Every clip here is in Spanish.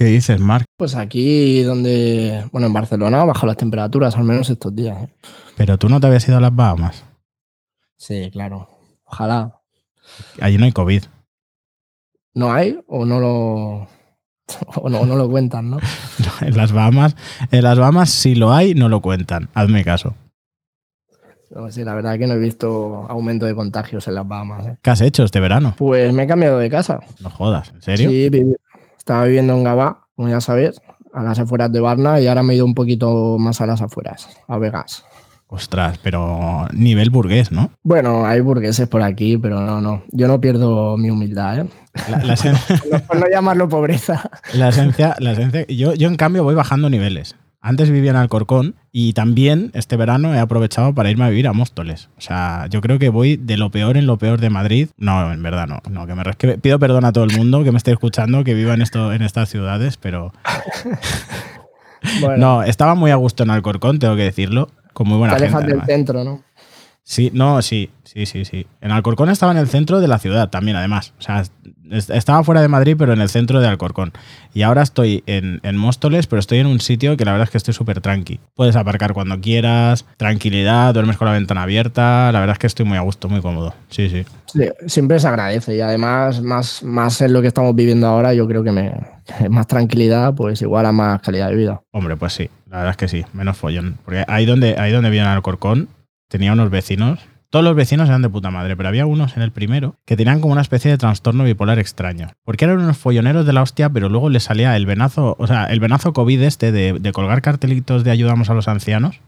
¿Qué dices, Marc? Pues aquí donde, bueno, en Barcelona bajo las temperaturas, al menos estos días. ¿eh? Pero tú no te habías ido a las Bahamas. Sí, claro. Ojalá. Allí no hay COVID. ¿No hay o no lo, o no, no lo cuentan, ¿no? En las Bahamas, en las Bahamas si lo hay, no lo cuentan. Hazme caso. No, sí, la verdad que no he visto aumento de contagios en las Bahamas. ¿eh? ¿Qué has hecho este verano? Pues me he cambiado de casa. No jodas, ¿en serio? Sí, vivi- estaba viviendo en Gabá, como ya sabes, a las afueras de Varna y ahora me he ido un poquito más a las afueras, a Vegas. Ostras, pero nivel burgués, ¿no? Bueno, hay burgueses por aquí, pero no, no. Yo no pierdo mi humildad, ¿eh? La, la Por no llamarlo pobreza. la esencia, la esencia- yo, yo en cambio voy bajando niveles. Antes vivía en Alcorcón y también este verano he aprovechado para irme a vivir a Móstoles. O sea, yo creo que voy de lo peor en lo peor de Madrid. No, en verdad no. no que me que pido perdón a todo el mundo que me esté escuchando, que viva en, esto, en estas ciudades, pero Bueno, no, estaba muy a gusto en Alcorcón, tengo que decirlo. Con muy buena te alejas del además. centro, ¿no? Sí, no, sí, sí, sí, sí. En Alcorcón estaba en el centro de la ciudad también, además. O sea, es- estaba fuera de Madrid, pero en el centro de Alcorcón. Y ahora estoy en, en Móstoles, pero estoy en un sitio que la verdad es que estoy súper tranqui. Puedes aparcar cuando quieras, tranquilidad, duermes con la ventana abierta. La verdad es que estoy muy a gusto, muy cómodo. Sí, sí. Sí, siempre se agradece y además, más, más en lo que estamos viviendo ahora, yo creo que me más tranquilidad, pues igual a más calidad de vida. Hombre, pues sí, la verdad es que sí, menos follón. Porque ahí donde, ahí donde viene Alcorcón, tenía unos vecinos. Todos los vecinos eran de puta madre, pero había unos en el primero que tenían como una especie de trastorno bipolar extraño. Porque eran unos folloneros de la hostia, pero luego les salía el venazo, o sea, el venazo COVID este de, de colgar cartelitos de ayudamos a los ancianos.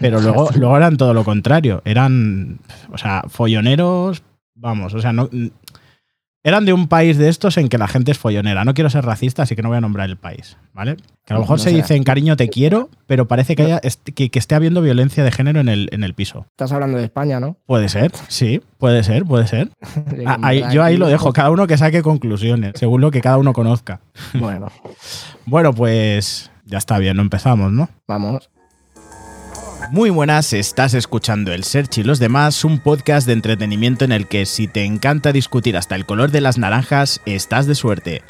Pero luego, luego eran todo lo contrario. Eran, o sea, folloneros, vamos, o sea, no. Eran de un país de estos en que la gente es follonera. No quiero ser racista, así que no voy a nombrar el país, ¿vale? Que a lo mejor no se sea. dicen cariño te quiero, pero parece que, haya, que, que esté habiendo violencia de género en el, en el piso. Estás hablando de España, ¿no? Puede ser, sí, puede ser, puede ser. Ah, ahí- yo ahí lo dejo, cada uno que saque conclusiones, según lo que cada uno conozca. Bueno, Bueno, pues ya está bien, no empezamos, ¿no? vamos. Muy buenas, estás escuchando El Search y los demás, un podcast de entretenimiento en el que si te encanta discutir hasta el color de las naranjas, estás de suerte.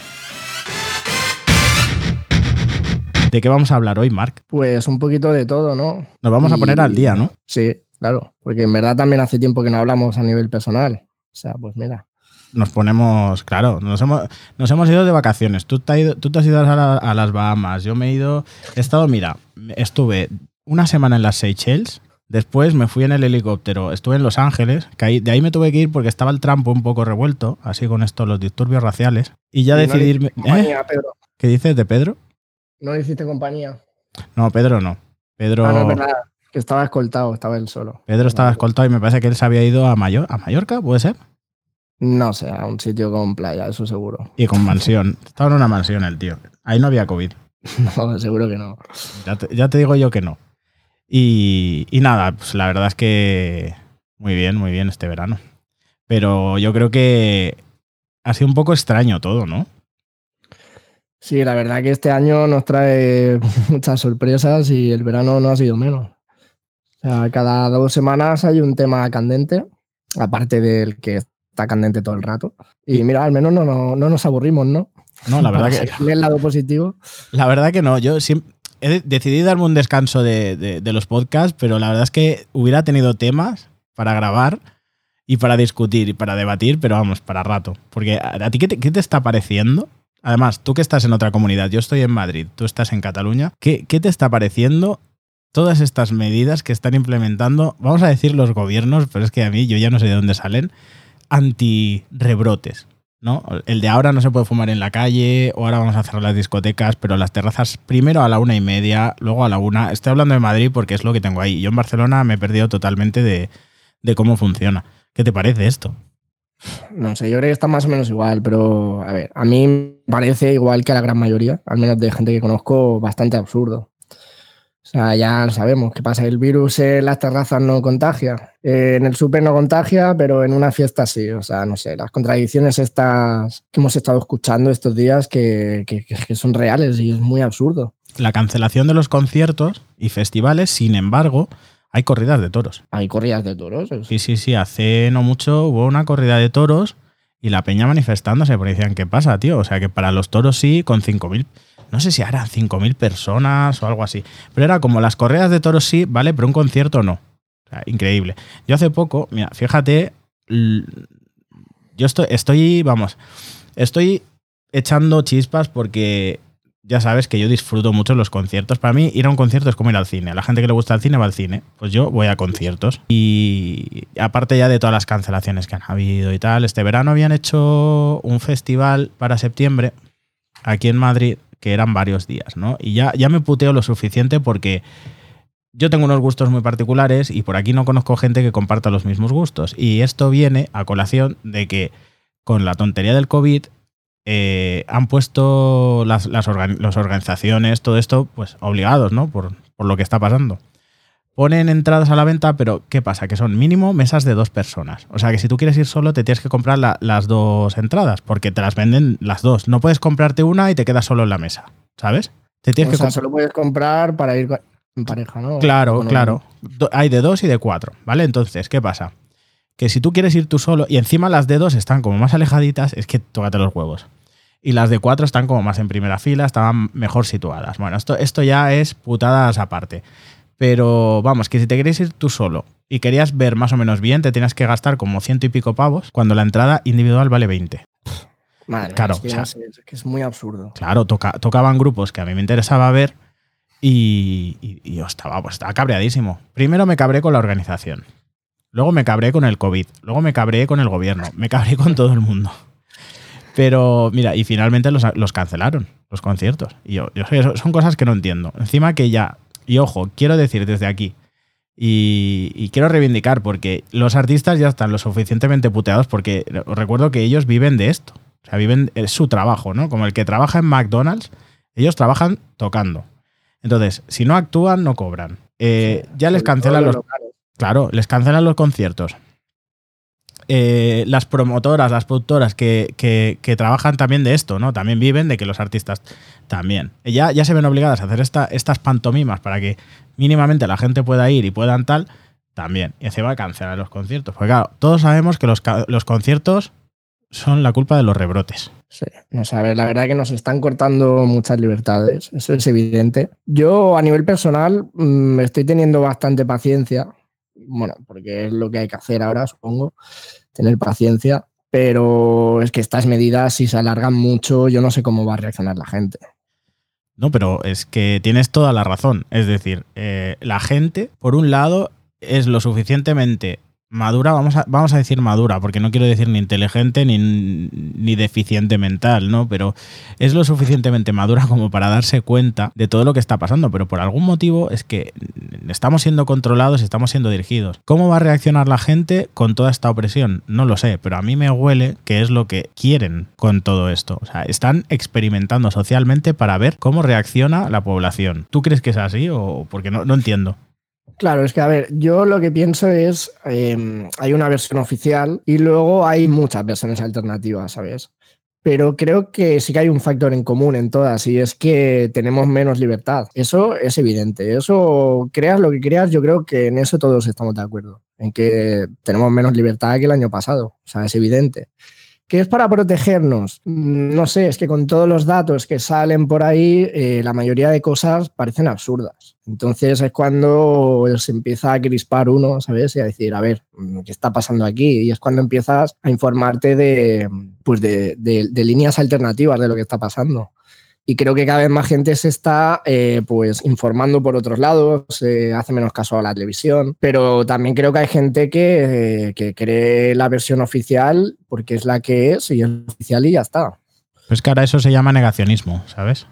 ¿De qué vamos a hablar hoy, Mark? Pues un poquito de todo, ¿no? Nos vamos a poner al día, ¿no? Sí, claro, porque en verdad también hace tiempo que no hablamos a nivel personal. O sea, pues mira. Nos ponemos, claro, nos hemos, nos hemos ido de vacaciones. Tú te, has ido, tú te has ido a, la- a las Bahamas, yo me he ido, he estado, mira, estuve una semana en las Seychelles, después me fui en el helicóptero, estuve en Los Ángeles, que ahí- de ahí me tuve que ir porque estaba el trampo un poco revuelto, así con esto, los disturbios raciales, y ya Y no decidí le irme... hiciste ¿Eh? Pedro. ¿Qué dices de Pedro? No le hiciste compañía. No, Pedro no. Pedro, Ah, no, verdad. Que estaba escoltado, estaba él solo. Pedro estaba escoltado y me parece que él se había ido a, Mayor, a Mallorca, ¿puede ser? No sé, a un sitio con playa, eso seguro. Y con mansión. Estaba en una mansión el tío. Ahí no había COVID. No, seguro que no. Ya te, ya te digo yo que no. Y, y nada, pues la verdad es que muy bien, muy bien este verano. Pero yo creo que ha sido un poco extraño todo, ¿no? Sí, la verdad que este año nos trae muchas sorpresas y el verano no ha sido menos. O sea, cada dos semanas hay un tema candente, aparte del que está candente todo el rato. Y mira, al menos no, no, no nos aburrimos, ¿no? No, la verdad que, el lado positivo. la verdad que no. Yo siempre he de- decidí darme un descanso de, los podcasts, pero la verdad es que hubiera tenido temas para grabar y para discutir y para debatir, pero vamos, para rato. Porque a, ti, ¿qué te, qué te está pareciendo? Además, tú que estás en otra comunidad, yo estoy en Madrid, tú estás en Cataluña, ¿qué, qué te está pareciendo todas estas medidas que están implementando, vamos a decir los gobiernos, pero es que a mí yo ya no sé de dónde salen, anti-rebrotes? ¿No? El de ahora no se puede fumar en la calle, o ahora vamos a cerrar las discotecas, pero las terrazas primero a la una y media, luego a la una. Estoy hablando de Madrid porque es lo que tengo ahí. Yo en Barcelona me he perdido totalmente de, de cómo funciona. ¿Qué te parece esto? No sé, yo creo que está más o menos igual, pero a ver, a mí parece igual que a la gran mayoría, al menos de gente que conozco, bastante absurdo. O sea, ya sabemos qué pasa. El virus en las terrazas no contagia, eh, en el súper no contagia, pero en una fiesta sí. O sea, no sé, las contradicciones estas que hemos estado escuchando estos días que, que- que son reales y es muy absurdo. La cancelación de los conciertos y festivales, sin embargo, hay corridas de toros. Hay corridas de toros. Sí, sí, sí. Hace no mucho hubo una corrida de toros y la peña manifestándose, porque decían, ¿qué pasa, tío? O sea, que para los toros sí, con 5.000, no sé si eran 5.000 personas o algo así, pero era como las correas de toros sí, ¿vale? Pero un concierto no. O increíble. Yo hace poco, mira, fíjate, yo estoy, estoy, vamos, estoy echando chispas porque ya sabes que yo disfruto mucho los conciertos. Para mí, ir a un concierto es como ir al cine. A la gente que le gusta el cine va al cine. Pues yo voy a conciertos. Y aparte ya de todas las cancelaciones que han habido y tal, este verano habían hecho un festival para septiembre aquí en Madrid, que eran varios días, ¿no? Y ya, ya me puteo lo suficiente porque yo tengo unos gustos muy particulares y por aquí no conozco gente que comparta los mismos gustos. Y esto viene a colación de que con la tontería del COVID eh, han puesto las, las, organizaciones, todo esto, pues obligados, ¿no? Por, lo que está pasando. Ponen entradas a la venta, pero ¿qué pasa? Que son mínimo mesas de dos personas. O sea que si tú quieres ir solo, te tienes que comprar las dos entradas, porque te las venden las dos. No puedes comprarte una y te quedas solo en la mesa, ¿sabes? Te tienes o que sea, solo puedes comprar para ir en pareja, ¿no? Claro, claro. Hay de dos y de cuatro, ¿vale? Entonces, ¿qué pasa? Que si tú quieres ir tú solo y encima las de dos están como más alejaditas, es que tócate los huevos y las de cuatro están como más en primera fila, estaban mejor situadas. Bueno, esto, esto ya es putadas aparte. Pero vamos, que si te querías ir tú solo y querías ver más o menos bien, te tienes que gastar como ciento y pico pavos cuando la entrada individual vale 20. Madre, claro, es que, es, que es muy absurdo. Claro, tocaban grupos que a mí me interesaba ver y, yo estaba, pues, estaba cabreadísimo. Primero me cabré con la organización. Luego me cabré con el COVID. Luego me cabré con el gobierno. Me cabré con todo el mundo. Pero mira, y finalmente los, cancelaron, los conciertos. Y yo, yo son cosas que no entiendo. Encima que ya, y ojo, quiero decir desde aquí, y, quiero reivindicar, porque los artistas ya están lo suficientemente puteados, porque os recuerdo que ellos viven de esto. O sea, viven, es su trabajo, ¿no? Como el que trabaja en McDonald's, ellos trabajan tocando. Entonces, si no actúan, no cobran. Eh, ya les cancelan los. Claro, les cancelan los conciertos. Eh, las promotoras, las productoras que, trabajan también de esto, ¿no? También viven de que los artistas también. Ya, ya se ven obligadas a hacer esta, estas pantomimas para que mínimamente la gente pueda ir y puedan tal, también. Y encima cancelar los conciertos. Porque claro, todos sabemos que los, los conciertos son la culpa de los rebrotes. Sí, no sabes, la verdad que nos están cortando muchas libertades, eso es evidente. Yo a nivel personal mm, estoy teniendo bastante paciencia, bueno, porque es lo que hay que hacer ahora, supongo tener paciencia, pero es que estas medidas, si se alargan mucho, yo no sé cómo va a reaccionar la gente. No, pero es que tienes toda la razón. Es decir, eh, la gente, por un lado, es lo suficientemente madura, vamos a, vamos a decir madura, porque no quiero decir ni inteligente ni, ni, deficiente mental, ¿no? Pero es lo suficientemente madura como para darse cuenta de todo lo que está pasando, pero por algún motivo es que estamos siendo controlados, estamos siendo dirigidos. ¿Cómo va a reaccionar la gente con toda esta opresión? No lo sé, pero a mí me huele que es lo que quieren con todo esto. O sea, están experimentando socialmente para ver cómo reacciona la población. ¿Tú crees que es así o porque no, no entiendo? Claro, es que a ver, yo lo que pienso es, em, hay una versión oficial y luego hay muchas versiones alternativas, ¿sabes? Pero creo que sí que hay un factor en común en todas y es que tenemos menos libertad. Eso es evidente. Eso, creas lo que creas, yo creo que en eso todos estamos de acuerdo, en que tenemos menos libertad que el año pasado. O sea, es evidente. ¿Qué es para protegernos? No sé, es que con todos los datos que salen por ahí, eh, la mayoría de cosas parecen absurdas. Entonces es cuando se empieza a crispar uno, ¿sabes? Y a decir, a ver, mm, ¿qué está pasando aquí? Y es cuando empiezas a informarte de, pues de, de líneas alternativas de lo que está pasando y creo que cada vez más gente se está eh, pues informando por otros lados, hace menos caso a la televisión, pero también creo que hay gente que, que, cree la versión oficial porque es la que es y es oficial y ya está. Pues que ahora eso se llama negacionismo, ¿sabes?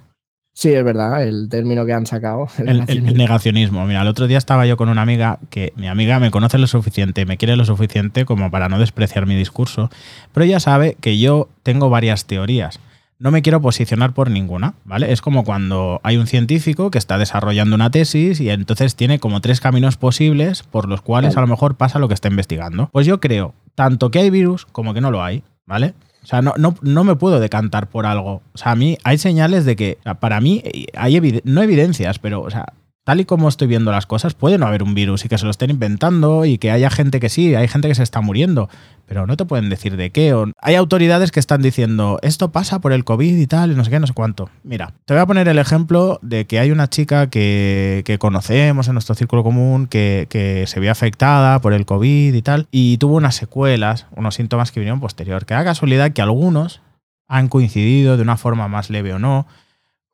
Sí, es verdad, el término que han sacado. El, el, negacionismo. Mira, el otro día estaba yo con una amiga que mi amiga me conoce lo suficiente, me quiere lo suficiente como para no despreciar mi discurso, pero ella sabe que yo tengo varias teorías no me quiero posicionar por ninguna, ¿vale? Es como cuando hay un científico que está desarrollando una tesis y entonces tiene como tres caminos posibles por los cuales a lo mejor pasa lo que está investigando. Pues yo creo tanto que hay virus como que no lo hay, ¿vale? O sea, no, no, me puedo decantar por algo. O sea, a mí hay señales de que, para mí, hay no evidencias, pero, o sea, tal y como estoy viendo las cosas, puede no haber un virus y que se lo estén inventando y que haya gente que sí, hay gente que se está muriendo, pero no te pueden decir de qué. Hay autoridades que están diciendo, esto pasa por el COVID y tal, y no sé qué, no sé cuánto. Mira, te voy a poner el ejemplo de que hay una chica que, que conocemos en nuestro círculo común que, que se vio afectada por el COVID y tal, y tuvo unas secuelas, unos síntomas que vinieron posterior. Que da casualidad que algunos han coincidido de una forma más leve o no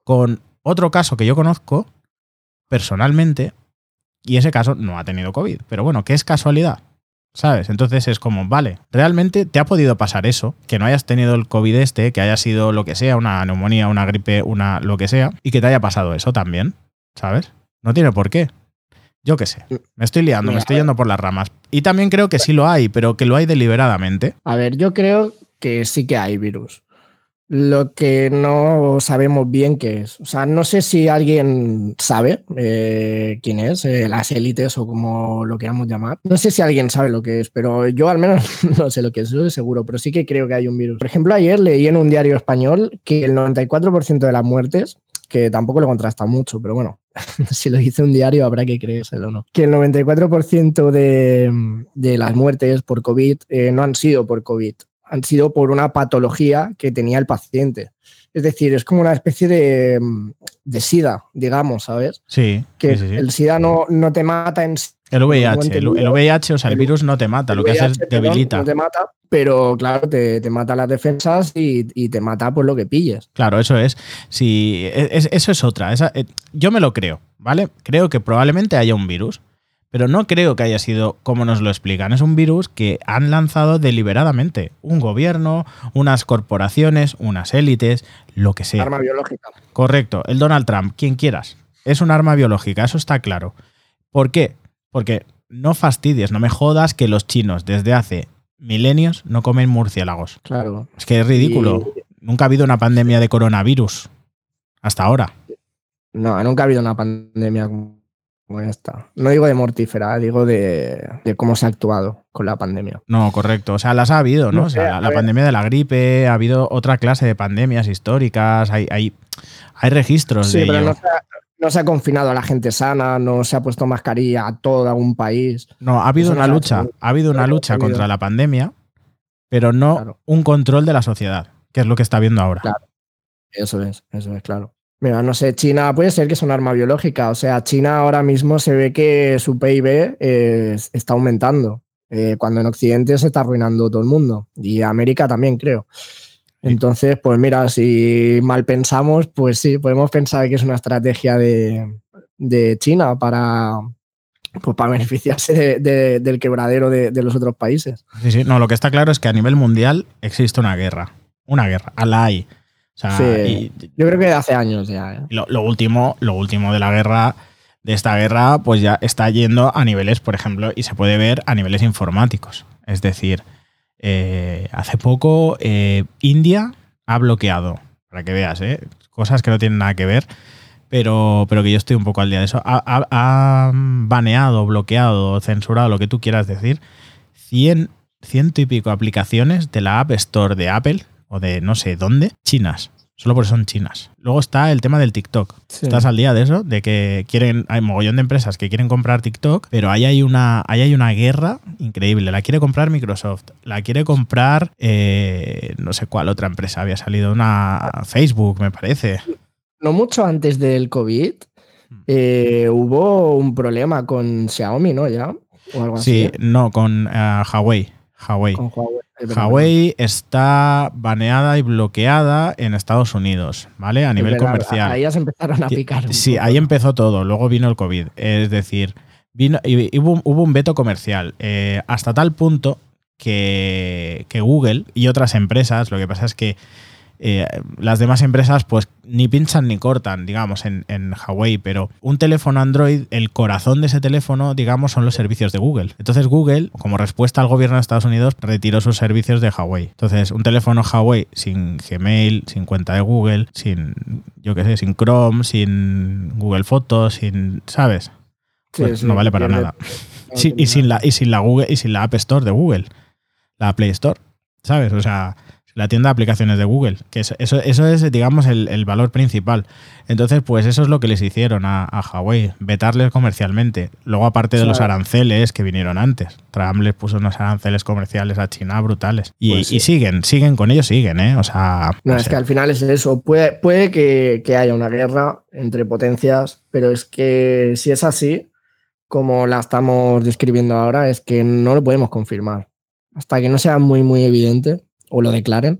con otro caso que yo conozco personalmente y ese caso no ha tenido COVID. Pero bueno, ¿qué es casualidad? ¿Sabes? Entonces es como, vale, realmente te ha podido pasar eso, que no hayas tenido el COVID este, que haya sido lo que sea, una neumonía, una gripe, una lo que sea, y que te haya pasado eso también, ¿sabes? No tiene por qué. Yo qué sé, me estoy liando, me estoy yendo por las ramas. Y también creo que sí lo hay, pero que lo hay deliberadamente. A ver, yo creo que sí que hay virus lo que no sabemos bien qué es. O sea, no sé si alguien sabe eh, quién es, eh, las élites o como lo queramos llamar. No sé si alguien sabe lo que es, pero yo al menos no sé lo que es, eso es seguro, pero sí que creo que hay un virus. Por ejemplo, ayer leí en un diario español que el 94% de las muertes, que tampoco lo contrasta mucho, pero bueno, si lo dice un diario habrá que creérselo, ¿no? Que el 94% de, de, las muertes por COVID eh, no han sido por COVID, han sido por una patología que tenía el paciente. Es decir, es como una especie de, de SIDA, digamos, ¿sabes? Sí. Que sí, sí, sí. el SIDA no, no, te mata en el VIH, el, el, VIH, o sea, el, el virus no te mata, lo que hace es debilita. No te mata, pero claro, te, te mata las defensas y, y, te mata por lo que pilles. Claro, eso es. Si, es eso es otra. Esa, eh, yo me lo creo, ¿vale? Creo que probablemente haya un virus. Pero no creo que haya sido como nos lo explican. Es un virus que han lanzado deliberadamente. Un gobierno, unas corporaciones, unas élites, lo que sea. Arma biológica. Correcto. El Donald Trump, quien quieras. Es un arma biológica, eso está claro. ¿Por qué? Porque no fastidies, no me jodas que los chinos desde hace milenios no comen murciélagos. Claro. Es que es ridículo. Y... Nunca ha habido una pandemia de coronavirus. Hasta ahora. No, nunca ha habido una pandemia esta. No digo de mortífera, digo de, de, cómo se ha actuado con la pandemia. No, correcto. O sea, las ha habido, ¿no? no o sea, la, la pandemia de la gripe, ha habido otra clase de pandemias históricas, hay, hay, hay registros sí, de pero ello. No se, ha, no se, ha, confinado a la gente sana, no se ha puesto mascarilla a todo un país. No, ha habido una lucha, ha habido una lucha contra la pandemia, pero no claro. un control de la sociedad, que es lo que está viendo ahora. Claro. Eso es, eso es, claro. Mira, no sé, China puede ser que es un arma biológica. O sea, China ahora mismo se ve que su PIB eh, está aumentando, eh, cuando en Occidente se está arruinando todo el mundo. Y América también, creo. Entonces, pues mira, si mal pensamos, pues sí, podemos pensar que es una estrategia de, de China para, pues para beneficiarse de, de, del quebradero de, de, los otros países. Sí, sí, no, lo que está claro es que a nivel mundial existe una guerra. Una guerra, a la hay. O sea, sí, y, yo creo que hace años ya. ¿eh? Lo, lo, último, lo último de la guerra, de esta guerra, pues ya está yendo a niveles, por ejemplo, y se puede ver a niveles informáticos. Es decir, eh, hace poco eh, India ha bloqueado, para que veas, cosas que no tienen nada que ver, pero, pero que yo estoy un poco al día de eso. Ha, ha, ha baneado, bloqueado, censurado, lo que tú quieras decir, 100, ciento y pico aplicaciones de la App Store de Apple o de no sé dónde, chinas. Solo porque son chinas. Luego está el tema del TikTok. Sí. ¿Estás al día de eso? De que quieren, hay mogollón de empresas que quieren comprar TikTok, pero ahí hay una, ahí hay una guerra increíble. La quiere comprar Microsoft, la quiere comprar eh, no sé cuál otra empresa. Había salido una Facebook, me parece. No mucho antes del COVID, eh, hubo un problema con Xiaomi, ¿no? Ya. O algo sí, así. no, con uh, Huawei. Huawei. Con Huawei. Huawei está baneada y bloqueada en Estados Unidos, ¿vale? A nivel verdad, comercial. Ahí ya se empezaron a picar. Sí, ahí empezó todo. Luego vino el COVID. Es decir, vino, y hubo, hubo un veto comercial. Eh, hasta tal punto que, que, Google y otras empresas, lo que pasa es que eh, las demás empresas pues ni pinchan ni cortan, digamos, en, en, Huawei, pero un teléfono Android, el corazón de ese teléfono, digamos, son los servicios de Google. Entonces Google, como respuesta al gobierno de Estados Unidos, retiró sus servicios de Huawei. Entonces, un teléfono Huawei sin Gmail, sin cuenta de Google, sin, yo qué sé, sin Chrome, sin Google Fotos, sin, ¿sabes? Sí, pues sí, no vale para nada. Sí, y, sin la, y sin la Google y sin la App Store de Google, la Play Store, ¿sabes? O sea, la tienda de aplicaciones de Google, que eso, eso, eso es, digamos, el, el, valor principal. Entonces, pues eso es lo que les hicieron a, a Huawei, vetarles comercialmente. Luego, aparte de los aranceles que vinieron antes, Trump les puso unos aranceles comerciales a China brutales. Y, pues sí. y siguen, siguen, con ellos siguen, ¿eh? O sea... No, no es sé. que al final es eso. Puede, puede que, que haya una guerra entre potencias, pero es que si es así, como la estamos describiendo ahora, es que no lo podemos confirmar. Hasta que no sea muy, muy evidente o lo declaren.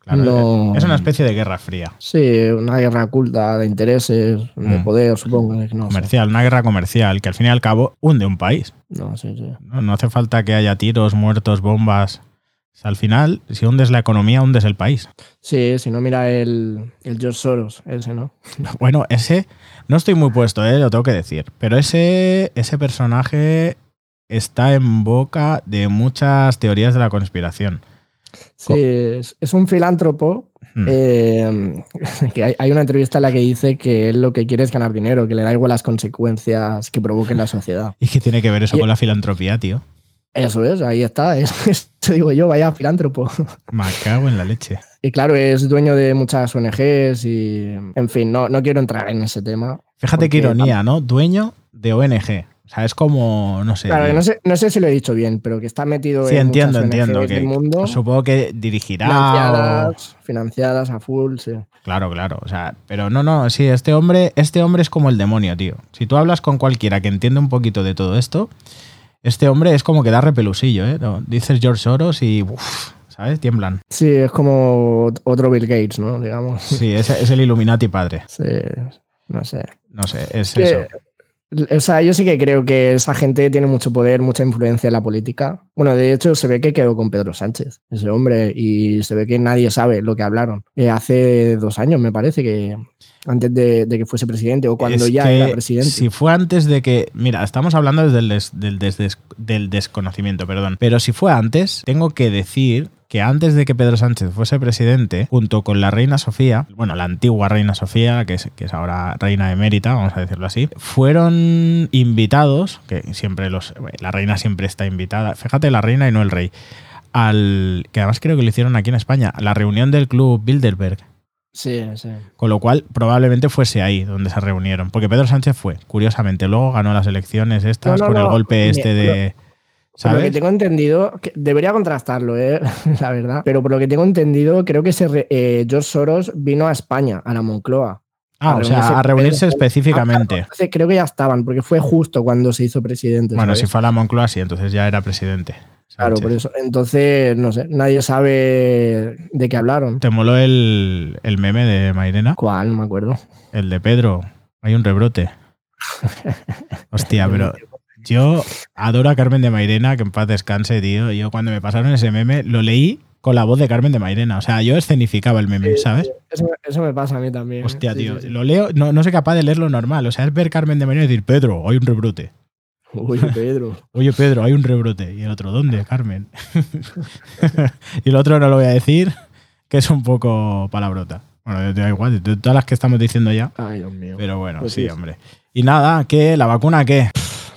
Claro. Es una especie de guerra fría. Sí, una guerra oculta de intereses, de mm. poder, supongo. No comercial, sé. una guerra comercial que al fin y al cabo hunde un país. No, sí, sí. No, no hace falta que haya tiros, muertos, bombas. O sea, al final, si hundes la economía, hundes el país. Sí, si no, mira el, el George Soros, ese, ¿no? Bueno, ese no estoy muy puesto, ¿eh? lo tengo que decir. Pero ese, ese personaje está en boca de muchas teorías de la conspiración. Sí, es, es un filántropo. Hmm. Eh, que hay, hay, una entrevista en la que dice que él lo que quiere es ganar dinero, que le da igual las consecuencias que provoquen la sociedad. ¿Y qué tiene que ver eso y, con la filantropía, tío? Eso es, ahí está. Eso, digo yo, vaya filántropo. Me cago en la leche. Y claro, es dueño de muchas ONGs y, en fin, no, no quiero entrar en ese tema. Fíjate qué ironía, ¿no? Dueño de ONG. O sea, es como, no sé. Claro, no sé, no sé si lo he dicho bien, pero que está metido sí, en entiendo, entiendo. Que, del mundo. Supongo que dirigirá. Financiadas, o... financiadas a full, sí. Claro, claro. O sea, pero no, no, sí, este hombre, este hombre es como el demonio, tío. Si tú hablas con cualquiera que entiende un poquito de todo esto, este hombre es como que da repelusillo, ¿eh? No, dices George Soros y. Uf, ¿Sabes? Tiemblan. Sí, es como otro Bill Gates, ¿no? Digamos. Sí, es, es el Illuminati padre. Sí, no sé. No sé, es que, eso. O sea, yo sí que creo que esa gente tiene mucho poder, mucha influencia en la política. Bueno, de hecho, se ve que quedó con Pedro Sánchez, ese hombre, y se ve que nadie sabe lo que hablaron. Eh, hace dos años, me parece que antes de, de que fuese presidente o cuando es ya era presidente. Si fue antes de que. Mira, estamos hablando desde el des, del, des, del desconocimiento, perdón. Pero si fue antes, tengo que decir que antes de que Pedro Sánchez fuese presidente, junto con la reina Sofía, bueno, la antigua reina Sofía, que es, que es ahora reina emérita, vamos a decirlo así, fueron invitados, que siempre los. La reina siempre está invitada. Fíjate, la reina y no el rey. Al. que además creo que lo hicieron aquí en España, a la reunión del club Bilderberg. Sí, sí. Con lo cual, probablemente fuese ahí donde se reunieron. Porque Pedro Sánchez fue, curiosamente. Luego ganó las elecciones estas No, no, con el no. golpe este Pero- de. Por lo que ¿Sabes? tengo entendido, que debería contrastarlo, eh, la verdad, pero por lo que tengo entendido, creo que se re- eh, George Soros vino a España, a la Moncloa. Ah, o sea, a reunirse específicamente. Ah, claro, creo que ya estaban, porque fue justo cuando se hizo presidente. Bueno, ¿sabes? si fue a la Moncloa, sí, entonces ya era presidente. Claro, por eso. Entonces, no sé, nadie sabe de qué hablaron. ¿Te moló el, el meme de Mairena? ¿Cuál? No me acuerdo. El de Pedro. Hay un rebrote. Hostia, pero yo adoro a Carmen de Mairena, que en paz descanse, tío. Yo cuando me pasaron ese meme lo leí con la voz de Carmen de Mairena. O sea, yo escenificaba el meme, ¿sabes? Eso, eso me pasa a mí también. Hostia, Sí, tío. sí. Lo leo, no, no soy capaz de leerlo normal. O sea, es ver Carmen de Mairena y decir, Pedro, hay un rebrote. Uy, Pedro. Oye, Pedro, hay un rebrote. Y el otro, ¿dónde, Carmen? y el otro no lo voy a decir, que es un poco palabrota. Bueno, te da igual, de todas las que estamos diciendo ya. Ay, Dios mío. Pero bueno, Pues sí, sí. hombre. Y nada, ¿qué? ¿La vacuna qué?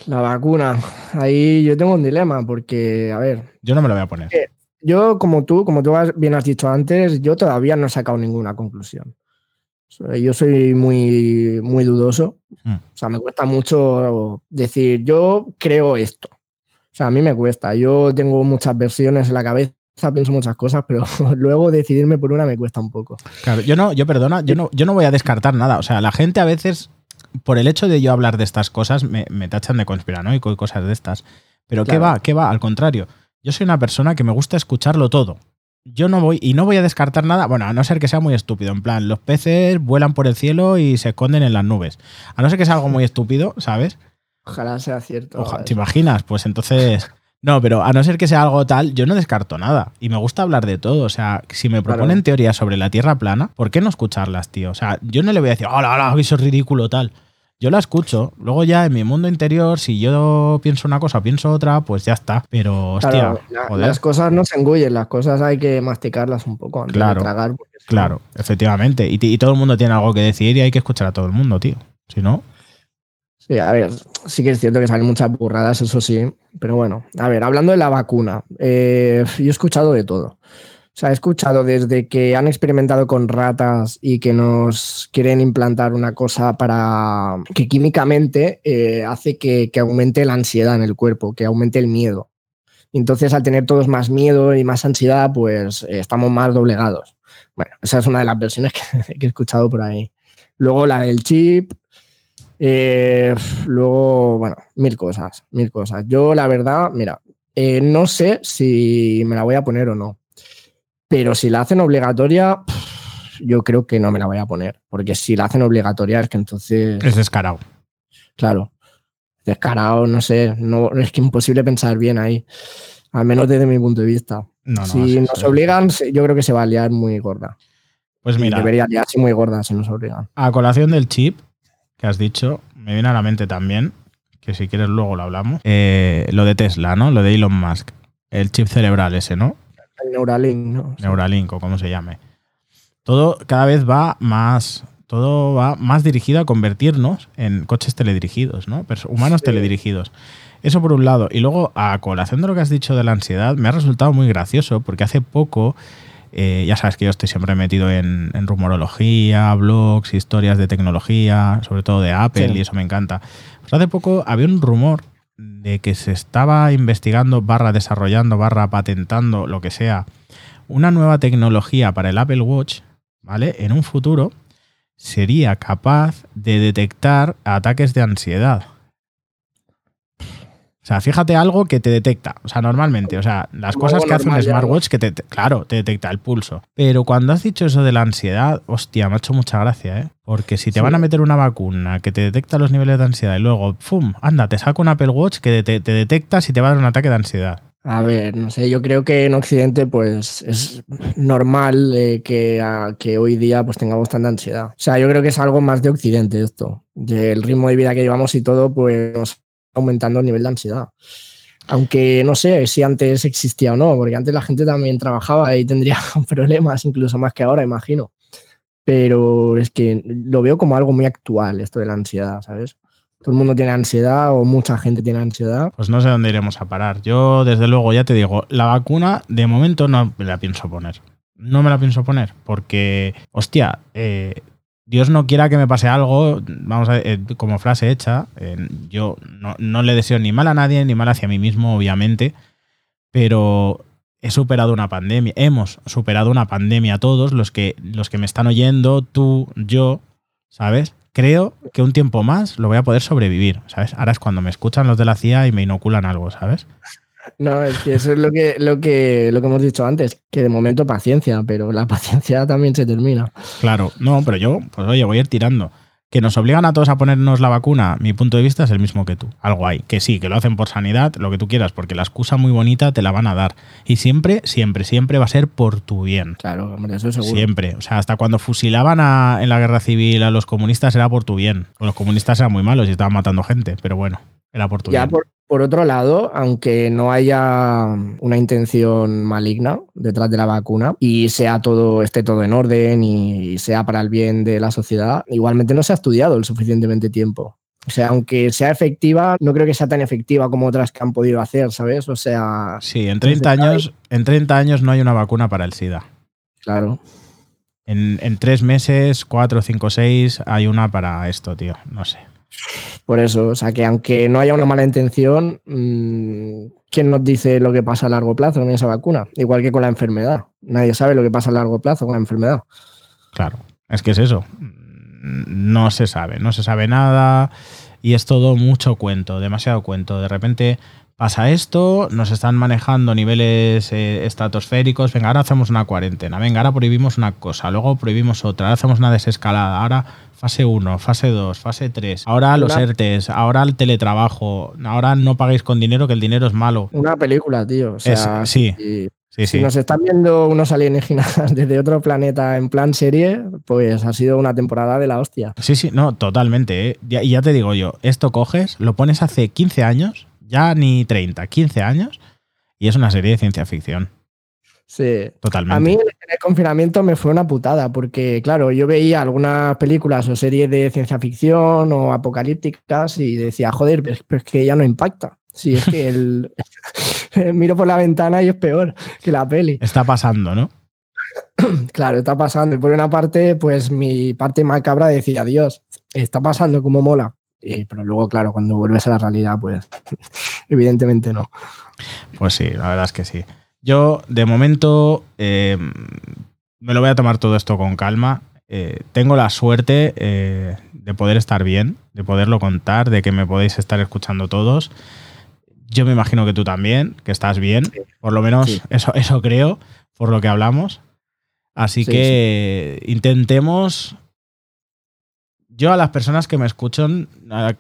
La vacuna. Ahí yo tengo un dilema, porque, a ver, Yo no me lo voy a poner. Yo, como tú, como tú has- bien has dicho antes, yo todavía no he sacado ninguna conclusión. Yo soy muy, muy dudoso. Mm. O sea, me cuesta mucho decir, yo creo esto. O sea, a mí me cuesta. Yo tengo muchas versiones en la cabeza, pienso muchas cosas, pero luego decidirme por una me cuesta un poco. Claro, yo no, yo perdona, yo no, yo no voy a descartar nada. O sea, la gente a veces, por el hecho de yo hablar de estas cosas, me, me tachan de conspiranoico y cosas de estas. Pero ¿qué va? ¿Qué va? Al contrario, yo soy una persona que me gusta escucharlo todo. Yo no voy, y no voy a descartar nada, bueno, a no ser que sea muy estúpido. En plan, los peces vuelan por el cielo y se esconden en las nubes. A no ser que sea algo muy estúpido, ¿sabes? Ojalá sea cierto. ¿Te imaginas? Pues entonces. No, pero a no ser que sea algo tal, yo no descarto nada. Y me gusta hablar de todo. O sea, si me Claro. proponen teorías sobre la Tierra plana, ¿por qué no escucharlas, tío? O sea, yo no le voy a decir, hola, hola, eso es ridículo, tal. Yo la escucho. Luego ya en mi mundo interior, si yo pienso una cosa pienso otra, pues ya está. Pero, hostia, Claro, la- joder. las cosas no se engullen, las cosas hay que masticarlas un poco antes Claro, de tragar. Claro, efectivamente. Y, ti- y todo el mundo tiene algo que decir y hay que escuchar a todo el mundo, tío. Si no, Sí, a ver, sí que es cierto que salen muchas burradas, eso sí, pero bueno, a ver, hablando de la vacuna, eh, yo he escuchado de todo. O sea, he escuchado desde que han experimentado con ratas y que nos quieren implantar una cosa para que químicamente eh, hace que, que aumente la ansiedad en el cuerpo, que aumente el miedo. Entonces, al tener todos más miedo y más ansiedad, pues eh, estamos más doblegados. Bueno, esa es una de las versiones que, que he escuchado por ahí. Luego la del chip, eh, luego, bueno, mil cosas, mil cosas. Yo, la verdad, mira, eh, no sé si me la voy a poner o no, pero si la hacen obligatoria, yo creo que no me la voy a poner, porque si la hacen obligatoria es que entonces, Es descarado. claro, descarado, no sé, no, es que imposible pensar bien ahí, al menos desde mi punto de vista. No, no, si nos obligan, yo creo que se va a liar muy gorda. Pues Y mira, Debería liarse muy gorda si nos obligan. a colación del chip que has dicho, me viene a la mente también, que si quieres luego lo hablamos, eh, lo de Tesla, ¿no? Lo de Elon Musk. El chip cerebral ese, ¿no? El Neuralink, ¿no? Neuralink o como se llame. Todo cada vez va más, todo va más dirigido a convertirnos en coches teledirigidos, ¿no? Perso- humanos Sí. teledirigidos. Eso por un lado. Y luego, a colación de lo que has dicho de la ansiedad, me ha resultado muy gracioso porque hace poco, eh, ya sabes que yo estoy siempre metido en, en rumorología, blogs, historias de tecnología, sobre todo de Apple, Sí. y eso me encanta. Pues hace poco había un rumor de que se estaba investigando, barra desarrollando, barra patentando, lo que sea, una nueva tecnología para el Apple Watch, ¿vale? En un futuro sería capaz de detectar ataques de ansiedad. O sea, fíjate algo que te detecta. O sea, normalmente, o sea, las cosas que hace un smartwatch que te, claro, te detecta el pulso. Pero cuando has dicho eso de la ansiedad, hostia, me ha hecho mucha gracia, ¿eh? Porque si te Sí. van a meter una vacuna que te detecta los niveles de ansiedad y luego, ¡fum! Anda, te saca un Apple Watch que te, te detecta si te va a dar un ataque de ansiedad. A ver, no sé, yo creo que en Occidente pues es normal eh, que, a- que hoy día pues tengamos tanta ansiedad. O sea, yo creo que es algo más de Occidente esto. El ritmo de vida que llevamos y todo pues aumentando el nivel de ansiedad. Aunque no sé si antes existía o no, porque antes la gente también trabajaba y tendría problemas, incluso más que ahora, imagino. Pero es que lo veo como algo muy actual esto de la ansiedad, ¿sabes? Todo el mundo tiene ansiedad o mucha gente tiene ansiedad. Pues no sé dónde iremos a parar. Yo, desde luego, ya te digo, la vacuna de momento no me la pienso poner. No me la pienso poner porque, hostia, eh, Dios no quiera que me pase algo, vamos a eh, como frase hecha, eh, yo no, no le deseo ni mal a nadie, ni mal hacia mí mismo, obviamente, pero he superado una pandemia, hemos superado una pandemia todos, los que, los que me están oyendo, tú, yo, ¿sabes? Creo que un tiempo más lo voy a poder sobrevivir, ¿sabes? Ahora es cuando me escuchan los de la CIA y me inoculan algo, ¿sabes? No, es que eso es lo que, lo que, lo que hemos dicho antes, que de momento paciencia, pero la paciencia también se termina. Claro, no, pero yo, pues oye, voy a ir tirando. Que nos obligan a todos a ponernos la vacuna, mi punto de vista es el mismo que tú. Algo hay. Que sí, que lo hacen por sanidad, lo que tú quieras, porque la excusa muy bonita te la van a dar. Y siempre, siempre, siempre va a ser por tu bien. Claro, hombre, eso seguro. Siempre. O sea, hasta cuando fusilaban a- en la guerra civil a los comunistas era por tu bien. Los comunistas eran muy malos y estaban matando gente, pero bueno, era por tu Ya por, por otro lado, aunque no haya una intención maligna detrás de la vacuna y sea todo, esté todo en orden y sea para el bien de la sociedad, igualmente no se ha estudiado el suficientemente tiempo. O sea, aunque sea efectiva, no creo que sea tan efectiva como otras que han podido hacer, ¿sabes? O sea, Sí, en 30 años, en 30 años no hay una vacuna para el SIDA. claro. En, en tres meses, cuatro, cinco, seis, hay una para esto, tío. No sé. Por eso, o sea, que aunque no haya una mala intención, mmm, ¿quién nos dice lo que pasa a largo plazo con esa vacuna? Igual que con la enfermedad. Nadie sabe lo que pasa a largo plazo con la enfermedad. Claro, es que es eso. No se sabe, no se sabe nada y es todo mucho cuento, demasiado cuento. De repente pasa esto, nos están manejando niveles eh, estratosféricos, venga, ahora hacemos una cuarentena, venga, ahora prohibimos una cosa, luego prohibimos otra, ahora hacemos una desescalada, ahora fase 1, fase 2, fase 3, ahora los Una- ERTES, ahora el teletrabajo, ahora no paguéis con dinero que el dinero es malo. Una película, tío. O sea, Es- sí, si, Sí, si nos están viendo unos alienígenas desde otro planeta en plan serie, pues ha sido una temporada de la hostia. Sí, sí, no, totalmente. ¿eh? Ya- Y ya te digo yo, esto coges, lo pones hace 15 años, ya ni 30, 15 años, y es una serie de ciencia ficción. Sí. Totalmente. A mí en el confinamiento me fue una putada, porque claro, yo veía algunas películas o series de ciencia ficción o apocalípticas y decía, joder, pero es- que ya no impacta. Sí, es que el... miro por la ventana y es peor que la peli. Está pasando, ¿no? claro, está pasando. Y por una parte, pues mi parte macabra decía, Dios, está pasando como mola. pero luego, claro, cuando vuelves a la realidad, pues evidentemente no. Pues sí, la verdad es que sí. Yo, de momento, eh, me lo voy a tomar todo esto con calma. Eh, tengo la suerte eh, de poder estar bien, de poderlo contar, de que me podéis estar escuchando todos. Yo me imagino que tú también, que estás bien. Por lo menos eso, eso creo, por lo que hablamos. Así que intentemos. Yo a las personas que me escuchan,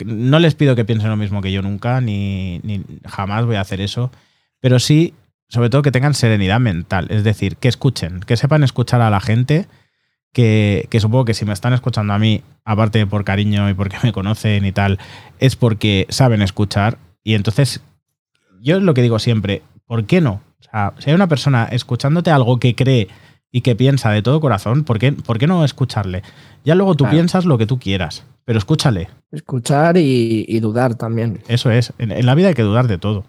no les pido que piensen lo mismo que yo nunca, ni, ni jamás voy a hacer eso. Pero sí, sobre todo, que tengan serenidad mental. Es decir, que escuchen, que sepan escuchar a la gente. Que, que, supongo que si me están escuchando a mí, aparte por cariño y porque me conocen y tal, es porque saben escuchar. Y entonces yo es lo que digo siempre, ¿por qué no? O sea, si hay una persona escuchándote algo que cree y que piensa de todo corazón, ¿por qué, ¿por qué no escucharle? Ya luego tú piensas lo que tú quieras, pero escúchale. Escuchar y, dudar también. Eso es, en, la vida hay que dudar de todo.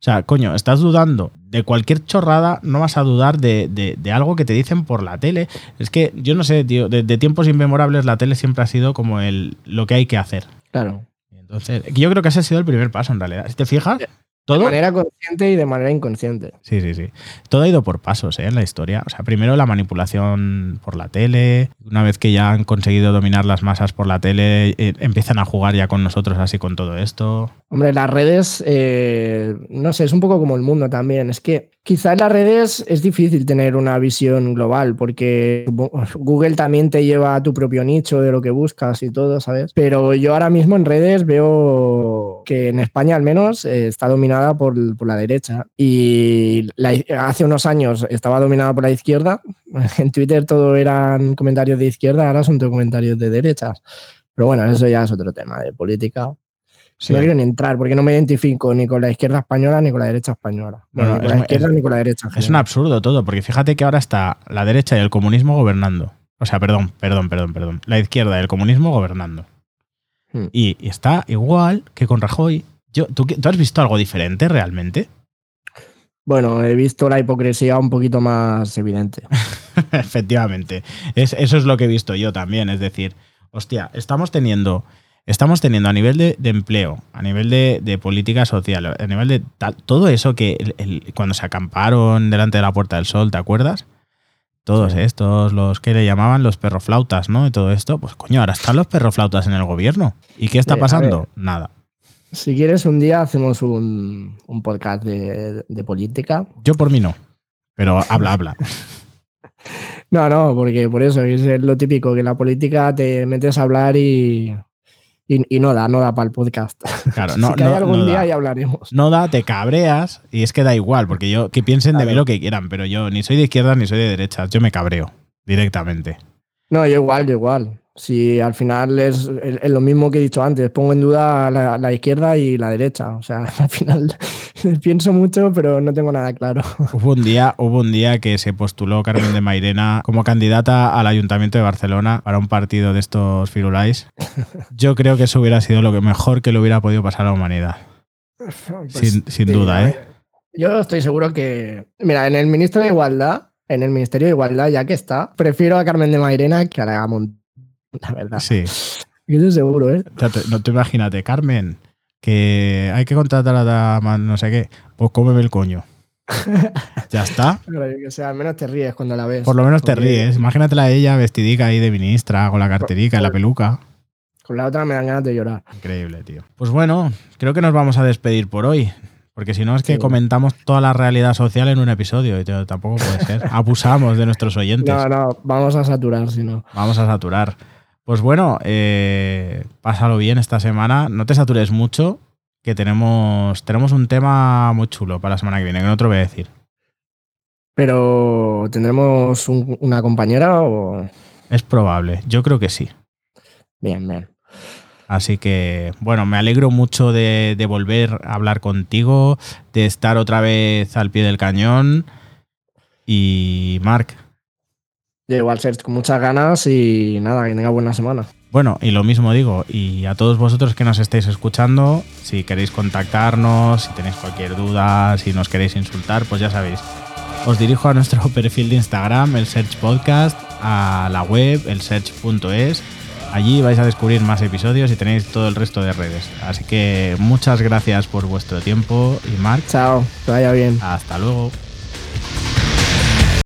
O sea, coño, estás dudando de cualquier chorrada, no vas a dudar de, algo que te dicen por la tele. Es que yo no sé, tío, de, tiempos inmemorables la tele siempre ha sido como el, lo que hay que hacer. Claro. Entonces, yo creo que ese ha sido el primer paso en realidad. Si te fijas, de manera consciente y de manera inconsciente. Sí, sí, sí. Todo ha ido por pasos ¿eh? en la historia. O sea, primero la manipulación por la tele. Una vez que ya han conseguido dominar las masas por la tele, eh, empiezan a jugar ya con nosotros así con todo esto. Hombre, las redes, eh, no sé, es un poco como el mundo también. Es que quizá en las redes es difícil tener una visión global porque Google también te lleva a tu propio nicho de lo que buscas y todo, ¿sabes? Pero yo ahora mismo en redes veo que en España al menos está dominada por, la derecha. Y hace unos años estaba dominada por la izquierda. En Twitter todo eran comentarios de izquierda, ahora son comentarios de derechas. Pero bueno, eso ya es otro tema de política. No quiero ni entrar porque no me identifico ni con la izquierda española ni con la derecha española. ni con la izquierda ni con la derecha. Es un absurdo todo, porque fíjate que ahora está la derecha y el comunismo gobernando. O sea, perdón, perdón, perdón, perdón. La izquierda y el comunismo gobernando. Hmm. Y, y, está igual que con Rajoy ¿tú, has visto algo diferente realmente? Bueno, he visto la hipocresía un poquito más evidente. Efectivamente. eso es lo que he visto yo también. Es decir, hostia, estamos teniendo, estamos teniendo a nivel de, empleo, a nivel de, política social, a nivel de todo eso que cuando se acamparon delante de la Puerta del Sol, ¿te acuerdas? Todos estos, los que le llamaban los perroflautas, ¿no? Y todo esto, pues coño, ahora están los perroflautas en el gobierno. ¿Y qué está pasando? Nada. Si quieres, un día hacemos un, podcast de, política. Yo por mí no, pero habla, habla. No, no, porque por eso es lo típico, que la política te metes a hablar y, y, no da, no da para el podcast. Claro, no, si algún día y hablaremos. No da, te cabreas y es que da igual, porque yo, que piensen de mí lo que quieran, pero yo ni soy de izquierda ni soy de derecha, yo me cabreo directamente. No, yo igual, yo igual. Si al final es, lo mismo que he dicho antes, pongo en duda la, izquierda y la derecha. O sea, al final pienso mucho, pero no tengo nada claro. Hubo un día, hubo un día que se postuló Carmen de Mairena como candidata al Ayuntamiento de Barcelona para un partido de estos firulais. Yo creo que eso hubiera sido lo que mejor que le hubiera podido pasar a la humanidad. Pues sin, duda, ¿eh? Yo estoy seguro que. Mira, en el Ministro de Igualdad, en el Ministerio de Igualdad, ya que está, prefiero a Carmen de Mairena que a la la verdad. Sí. Eso seguro, ¿eh? no te imagínate, Carmen, que hay que contratar a la, no sé qué, pues cómeme el coño. ya está. o sea, al menos te ríes cuando la ves. Por lo menos te ríes. Imagínatela a ella vestidica ahí de ministra, con la carterica y la peluca. Con la otra me dan ganas de llorar. Increíble, tío. Pues bueno, creo que nos vamos a despedir por hoy. Porque si no es que comentamos toda la realidad social en un episodio y tampoco puede ser. Abusamos de nuestros oyentes. No, no, vamos a saturar si no. Vamos a saturar. Pues bueno, eh, pásalo bien esta semana. No te satures mucho, que tenemos, tenemos un tema muy chulo para la semana que viene, que no te lo voy a decir. Pero, ¿tendremos una compañera o...? Es probable, yo creo que sí. Bien, bien. Así que, bueno, me alegro mucho de, volver a hablar contigo, de estar otra vez al pie del cañón. Y, Marc. Igual ser con muchas ganas y nada, que tenga buena semana. Bueno, y lo mismo digo, y a todos vosotros que nos estáis escuchando, si queréis contactarnos, si tenéis cualquier duda, si nos queréis insultar, pues ya sabéis, os dirijo a nuestro perfil de Instagram, el Search Podcast, a la web, el search.es. Allí vais a descubrir más episodios y tenéis todo el resto de redes. Así que muchas gracias por vuestro tiempo y Marc. Chao, que vaya bien. Hasta luego.